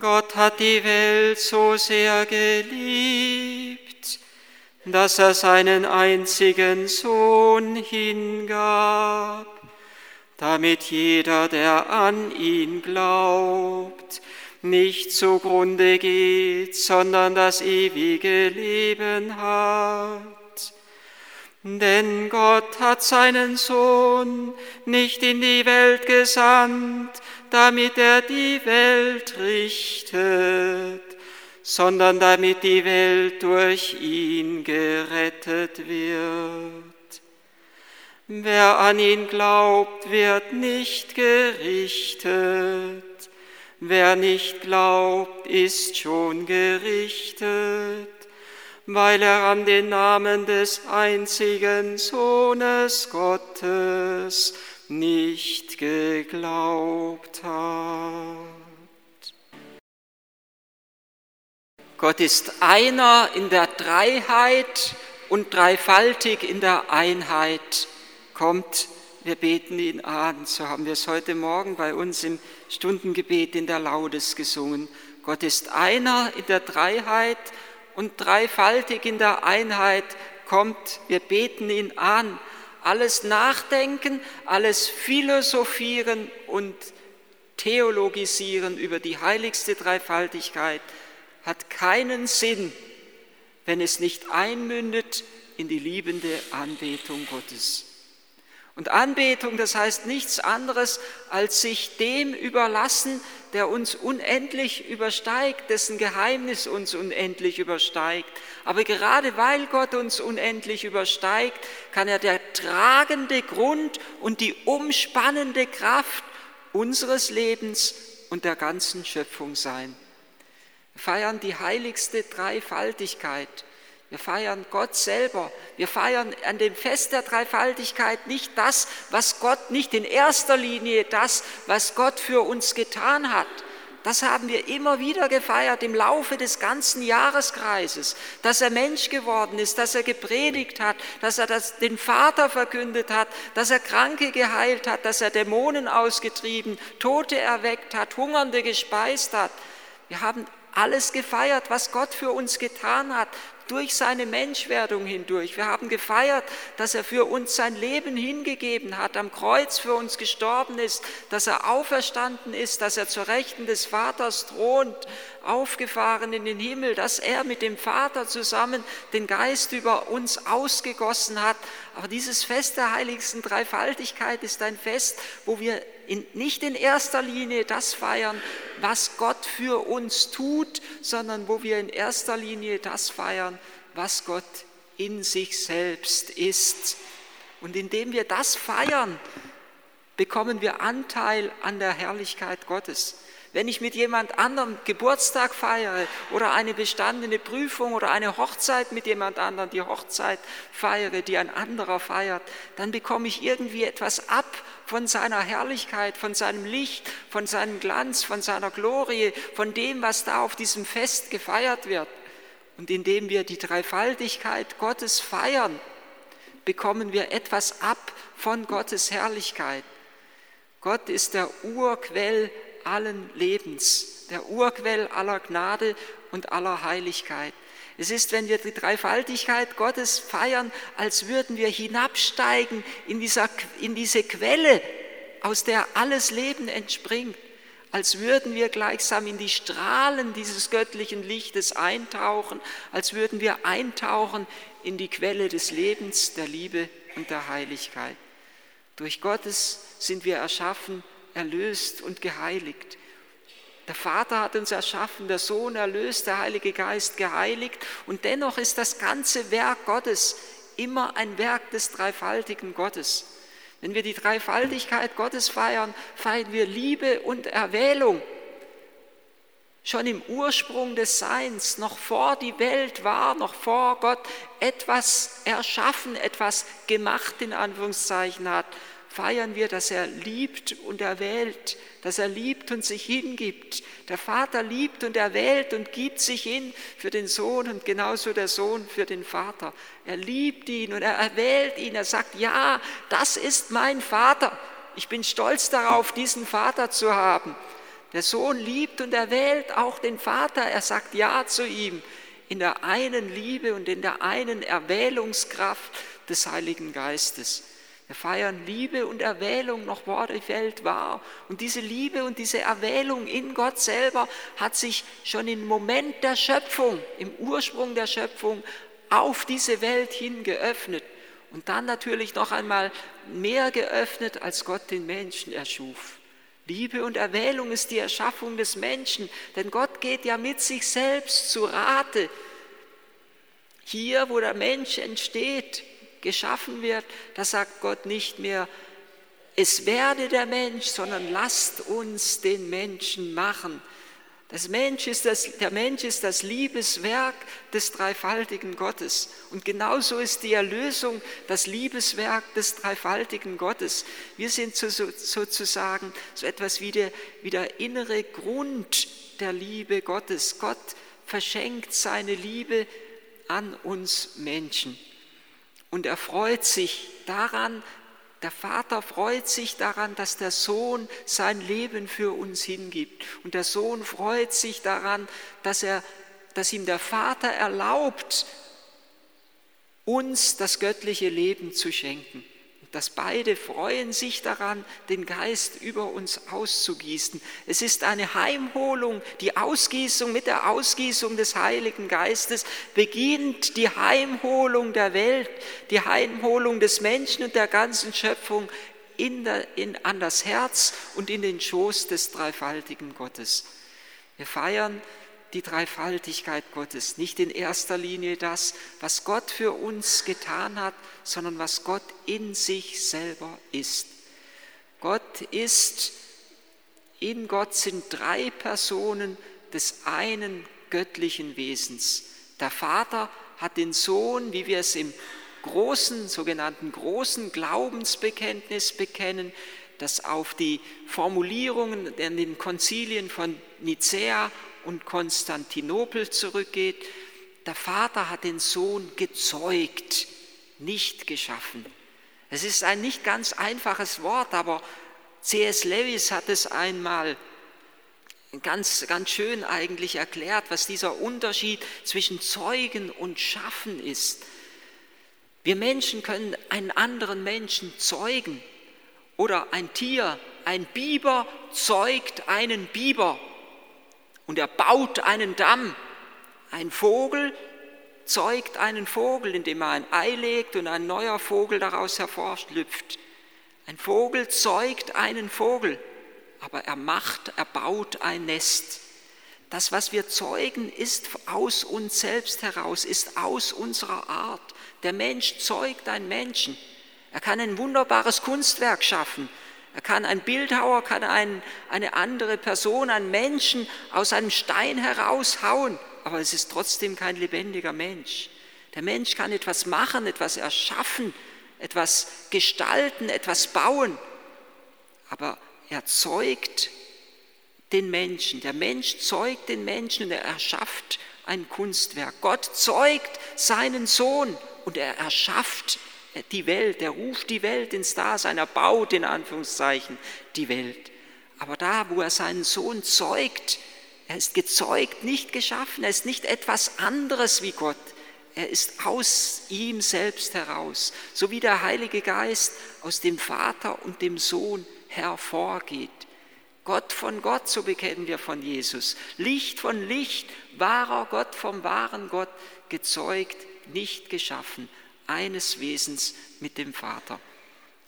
Gott hat die Welt so sehr geliebt, dass er seinen einzigen Sohn hingab, damit jeder, der an ihn glaubt, nicht zugrunde geht, sondern das ewige Leben hat. Denn Gott hat seinen Sohn nicht in die Welt gesandt, damit er die Welt richtet, sondern damit die Welt durch ihn gerettet wird. Wer an ihn glaubt, wird nicht gerichtet. Wer nicht glaubt, ist schon gerichtet, weil er an den Namen des einzigen Sohnes Gottes nicht geglaubt hat. Gott ist einer in der Dreiheit und dreifaltig in der Einheit. Kommt, wir beten ihn an. So haben wir es heute Morgen bei uns im Stundengebet in der Laudes gesungen. Gott ist einer in der Dreiheit und dreifaltig in der Einheit. Kommt, wir beten ihn an alles Nachdenken, alles Philosophieren und Theologisieren über die heiligste Dreifaltigkeit hat keinen Sinn, wenn es nicht einmündet in die liebende Anbetung Gottes. Und Anbetung, das heißt nichts anderes, als sich dem überlassen, der uns unendlich übersteigt, dessen Geheimnis uns unendlich übersteigt. Aber gerade weil Gott uns unendlich übersteigt, kann er der tragende Grund und die umspannende Kraft unseres Lebens und der ganzen Schöpfung sein. Wir feiern die heiligste Dreifaltigkeit wir feiern Gott selber. Wir feiern an dem Fest der Dreifaltigkeit nicht das, was Gott, nicht in erster Linie das, was Gott für uns getan hat. Das haben wir immer wieder gefeiert im Laufe des ganzen Jahreskreises, dass er Mensch geworden ist, dass er gepredigt hat, dass er das, den Vater verkündet hat, dass er Kranke geheilt hat, dass er Dämonen ausgetrieben, Tote erweckt hat, Hungernde gespeist hat. Wir haben alles gefeiert, was Gott für uns getan hat durch seine Menschwerdung hindurch. Wir haben gefeiert, dass er für uns sein Leben hingegeben hat, am Kreuz für uns gestorben ist, dass er auferstanden ist, dass er zur Rechten des Vaters thront, aufgefahren in den Himmel, dass er mit dem Vater zusammen den Geist über uns ausgegossen hat. Aber dieses Fest der heiligsten Dreifaltigkeit ist ein Fest, wo wir in, nicht in erster Linie das feiern, was Gott für uns tut, sondern wo wir in erster Linie das feiern, was Gott in sich selbst ist. Und indem wir das feiern, bekommen wir Anteil an der Herrlichkeit Gottes. Wenn ich mit jemand anderem Geburtstag feiere oder eine bestandene Prüfung oder eine Hochzeit mit jemand anderem, die Hochzeit feiere, die ein anderer feiert, dann bekomme ich irgendwie etwas ab von seiner Herrlichkeit, von seinem Licht, von seinem Glanz, von seiner Glorie, von dem, was da auf diesem Fest gefeiert wird. Und indem wir die Dreifaltigkeit Gottes feiern, bekommen wir etwas ab von Gottes Herrlichkeit. Gott ist der Urquell allen Lebens, der Urquell aller Gnade und aller Heiligkeit. Es ist, wenn wir die Dreifaltigkeit Gottes feiern, als würden wir hinabsteigen in, dieser, in diese Quelle, aus der alles Leben entspringt, als würden wir gleichsam in die Strahlen dieses göttlichen Lichtes eintauchen, als würden wir eintauchen in die Quelle des Lebens, der Liebe und der Heiligkeit. Durch Gottes sind wir erschaffen erlöst und geheiligt. Der Vater hat uns erschaffen, der Sohn erlöst, der Heilige Geist geheiligt und dennoch ist das ganze Werk Gottes immer ein Werk des dreifaltigen Gottes. Wenn wir die Dreifaltigkeit Gottes feiern, feiern wir Liebe und Erwählung. Schon im Ursprung des Seins, noch vor die Welt war, noch vor Gott etwas erschaffen, etwas gemacht in Anführungszeichen hat, feiern wir, dass er liebt und erwählt, dass er liebt und sich hingibt. Der Vater liebt und erwählt und gibt sich hin für den Sohn und genauso der Sohn für den Vater. Er liebt ihn und er erwählt ihn. Er sagt, ja, das ist mein Vater. Ich bin stolz darauf, diesen Vater zu haben. Der Sohn liebt und erwählt auch den Vater. Er sagt Ja zu ihm in der einen Liebe und in der einen Erwählungskraft des Heiligen Geistes. Wir feiern Liebe und Erwählung noch vor der Welt war. Und diese Liebe und diese Erwählung in Gott selber hat sich schon im Moment der Schöpfung, im Ursprung der Schöpfung auf diese Welt hin geöffnet. Und dann natürlich noch einmal mehr geöffnet, als Gott den Menschen erschuf. Liebe und Erwählung ist die Erschaffung des Menschen, denn Gott geht ja mit sich selbst zu Rate. Hier, wo der Mensch entsteht, geschaffen wird, da sagt Gott nicht mehr, es werde der Mensch, sondern lasst uns den Menschen machen. Das Mensch ist das, der Mensch ist das Liebeswerk des dreifaltigen Gottes. Und genauso ist die Erlösung das Liebeswerk des dreifaltigen Gottes. Wir sind so, so, sozusagen so etwas wie der, wie der innere Grund der Liebe Gottes. Gott verschenkt seine Liebe an uns Menschen. Und er freut sich daran, der Vater freut sich daran, dass der Sohn sein Leben für uns hingibt. Und der Sohn freut sich daran, dass, er, dass ihm der Vater erlaubt, uns das göttliche Leben zu schenken dass beide freuen sich daran, den Geist über uns auszugießen. Es ist eine Heimholung, die Ausgießung mit der Ausgießung des Heiligen Geistes beginnt die Heimholung der Welt, die Heimholung des Menschen und der ganzen Schöpfung in der, in, an das Herz und in den Schoß des dreifaltigen Gottes. Wir feiern die Dreifaltigkeit Gottes, nicht in erster Linie das, was Gott für uns getan hat, sondern was Gott in sich selber ist. Gott ist, in Gott sind drei Personen des einen göttlichen Wesens. Der Vater hat den Sohn, wie wir es im großen, sogenannten großen Glaubensbekenntnis bekennen, das auf die Formulierungen in den Konzilien von Nicäa und Konstantinopel zurückgeht. Der Vater hat den Sohn gezeugt, nicht geschaffen. Es ist ein nicht ganz einfaches Wort, aber C.S. Lewis hat es einmal ganz, ganz schön eigentlich erklärt, was dieser Unterschied zwischen Zeugen und Schaffen ist. Wir Menschen können einen anderen Menschen zeugen oder ein Tier, ein Biber zeugt einen Biber und er baut einen Damm. Ein Vogel zeugt einen Vogel, indem er ein Ei legt und ein neuer Vogel daraus hervorschlüpft. Ein Vogel zeugt einen Vogel, aber er macht, er baut ein Nest. Das, was wir zeugen, ist aus uns selbst heraus, ist aus unserer Art. Der Mensch zeugt einen Menschen. Er kann ein wunderbares Kunstwerk schaffen, er kann ein Bildhauer, kann ein, eine andere Person, einen Menschen aus einem Stein heraushauen, aber es ist trotzdem kein lebendiger Mensch. Der Mensch kann etwas machen, etwas erschaffen, etwas gestalten, etwas bauen, aber er zeugt den Menschen. Der Mensch zeugt den Menschen und er erschafft ein Kunstwerk. Gott zeugt seinen Sohn und er erschafft die Welt, er ruft die Welt ins Dasein, er baut in Anführungszeichen die Welt. Aber da, wo er seinen Sohn zeugt, er ist gezeugt, nicht geschaffen, er ist nicht etwas anderes wie Gott. Er ist aus ihm selbst heraus, so wie der Heilige Geist aus dem Vater und dem Sohn hervorgeht. Gott von Gott, so bekennen wir von Jesus. Licht von Licht, wahrer Gott vom wahren Gott, gezeugt, nicht geschaffen eines Wesens mit dem Vater.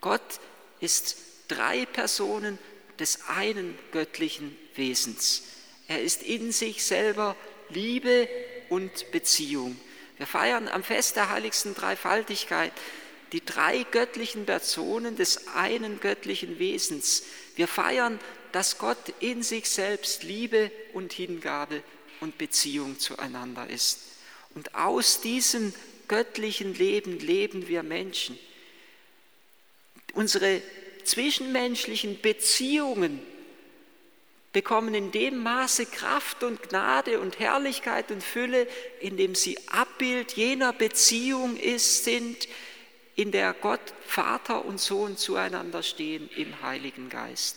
Gott ist drei Personen des einen göttlichen Wesens. Er ist in sich selber Liebe und Beziehung. Wir feiern am Fest der heiligsten Dreifaltigkeit die drei göttlichen Personen des einen göttlichen Wesens. Wir feiern, dass Gott in sich selbst Liebe und Hingabe und Beziehung zueinander ist. Und aus diesem göttlichen Leben leben wir Menschen. Unsere zwischenmenschlichen Beziehungen bekommen in dem Maße Kraft und Gnade und Herrlichkeit und Fülle, in dem sie Abbild jener Beziehung ist, sind, in der Gott, Vater und Sohn zueinander stehen im Heiligen Geist.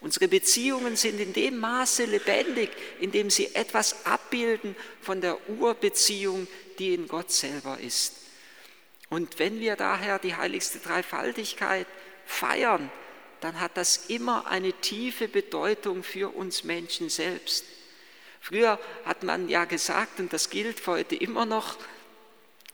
Unsere Beziehungen sind in dem Maße lebendig, in dem sie etwas abbilden von der Urbeziehung, die in Gott selber ist. Und wenn wir daher die heiligste Dreifaltigkeit feiern, dann hat das immer eine tiefe Bedeutung für uns Menschen selbst. Früher hat man ja gesagt, und das gilt heute immer noch,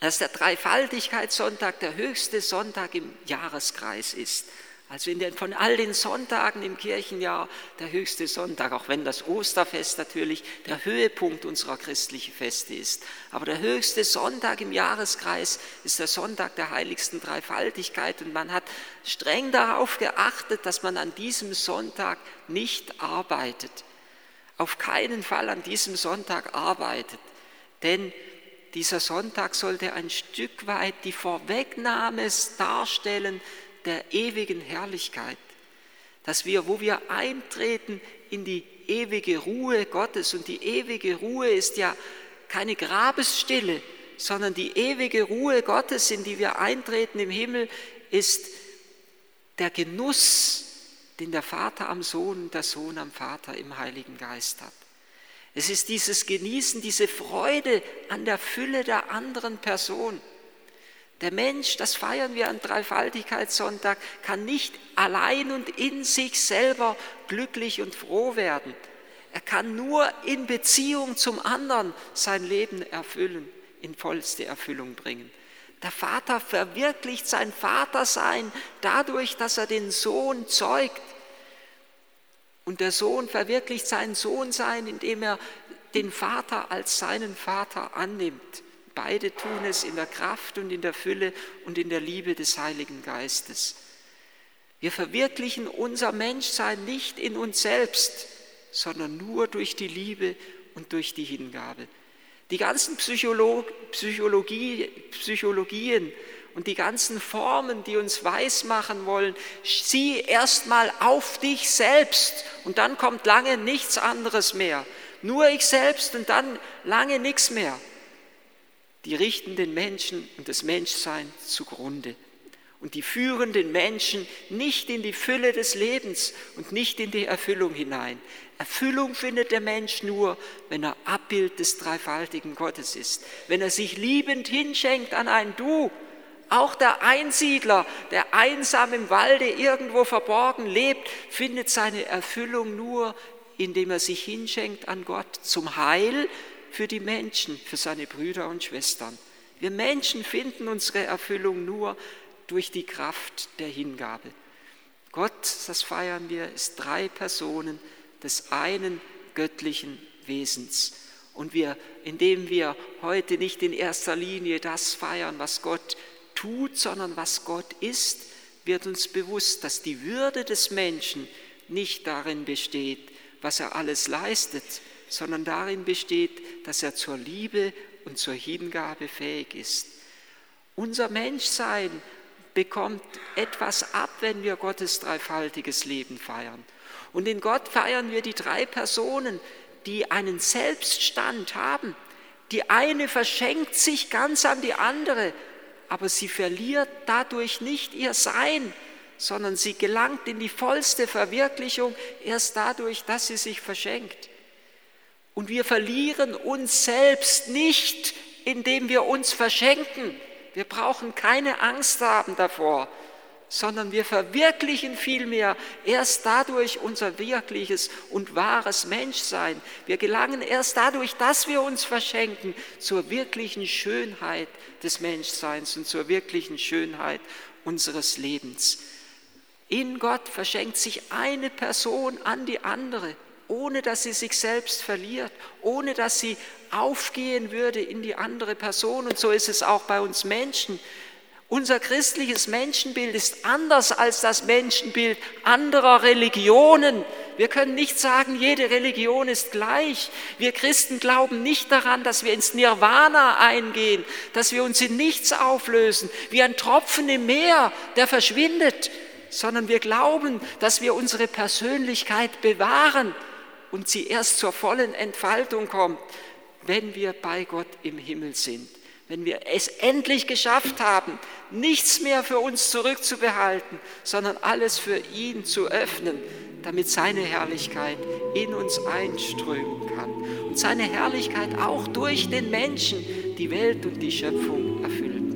dass der Dreifaltigkeitssonntag der höchste Sonntag im Jahreskreis ist. Also den, von all den Sonntagen im Kirchenjahr der höchste Sonntag, auch wenn das Osterfest natürlich der Höhepunkt unserer christlichen Feste ist. Aber der höchste Sonntag im Jahreskreis ist der Sonntag der heiligsten Dreifaltigkeit und man hat streng darauf geachtet, dass man an diesem Sonntag nicht arbeitet. Auf keinen Fall an diesem Sonntag arbeitet. Denn dieser Sonntag sollte ein Stück weit die Vorwegnahme darstellen der ewigen Herrlichkeit, dass wir, wo wir eintreten in die ewige Ruhe Gottes, und die ewige Ruhe ist ja keine Grabesstille, sondern die ewige Ruhe Gottes, in die wir eintreten im Himmel, ist der Genuss, den der Vater am Sohn und der Sohn am Vater im Heiligen Geist hat. Es ist dieses Genießen, diese Freude an der Fülle der anderen Person. Der Mensch, das feiern wir an Dreifaltigkeitssonntag, kann nicht allein und in sich selber glücklich und froh werden. Er kann nur in Beziehung zum anderen sein Leben erfüllen, in vollste Erfüllung bringen. Der Vater verwirklicht sein Vatersein dadurch, dass er den Sohn zeugt. Und der Sohn verwirklicht sein Sohnsein, indem er den Vater als seinen Vater annimmt. Beide tun es in der Kraft und in der Fülle und in der Liebe des Heiligen Geistes. Wir verwirklichen unser Menschsein nicht in uns selbst, sondern nur durch die Liebe und durch die Hingabe. Die ganzen Psycholog Psychologie, Psychologien und die ganzen Formen, die uns weismachen wollen, sieh erstmal auf dich selbst und dann kommt lange nichts anderes mehr. Nur ich selbst und dann lange nichts mehr die richten den Menschen und das Menschsein zugrunde. Und die führen den Menschen nicht in die Fülle des Lebens und nicht in die Erfüllung hinein. Erfüllung findet der Mensch nur, wenn er Abbild des dreifaltigen Gottes ist, wenn er sich liebend hinschenkt an ein Du. Auch der Einsiedler, der einsam im Walde irgendwo verborgen lebt, findet seine Erfüllung nur, indem er sich hinschenkt an Gott zum Heil für die Menschen, für seine Brüder und Schwestern. Wir Menschen finden unsere Erfüllung nur durch die Kraft der Hingabe. Gott, das feiern wir, ist drei Personen des einen göttlichen Wesens. Und wir, indem wir heute nicht in erster Linie das feiern, was Gott tut, sondern was Gott ist, wird uns bewusst, dass die Würde des Menschen nicht darin besteht, was er alles leistet, sondern darin besteht, dass er zur Liebe und zur Hingabe fähig ist. Unser Menschsein bekommt etwas ab, wenn wir Gottes dreifaltiges Leben feiern. Und in Gott feiern wir die drei Personen, die einen Selbststand haben. Die eine verschenkt sich ganz an die andere, aber sie verliert dadurch nicht ihr Sein, sondern sie gelangt in die vollste Verwirklichung erst dadurch, dass sie sich verschenkt. Und wir verlieren uns selbst nicht, indem wir uns verschenken. Wir brauchen keine Angst haben davor, sondern wir verwirklichen vielmehr erst dadurch unser wirkliches und wahres Menschsein. Wir gelangen erst dadurch, dass wir uns verschenken, zur wirklichen Schönheit des Menschseins und zur wirklichen Schönheit unseres Lebens. In Gott verschenkt sich eine Person an die andere ohne dass sie sich selbst verliert, ohne dass sie aufgehen würde in die andere Person. Und so ist es auch bei uns Menschen. Unser christliches Menschenbild ist anders als das Menschenbild anderer Religionen. Wir können nicht sagen, jede Religion ist gleich. Wir Christen glauben nicht daran, dass wir ins Nirvana eingehen, dass wir uns in nichts auflösen, wie ein Tropfen im Meer, der verschwindet, sondern wir glauben, dass wir unsere Persönlichkeit bewahren und sie erst zur vollen Entfaltung kommt, wenn wir bei Gott im Himmel sind, wenn wir es endlich geschafft haben, nichts mehr für uns zurückzubehalten, sondern alles für ihn zu öffnen, damit seine Herrlichkeit in uns einströmen kann und seine Herrlichkeit auch durch den Menschen die Welt und die Schöpfung erfüllen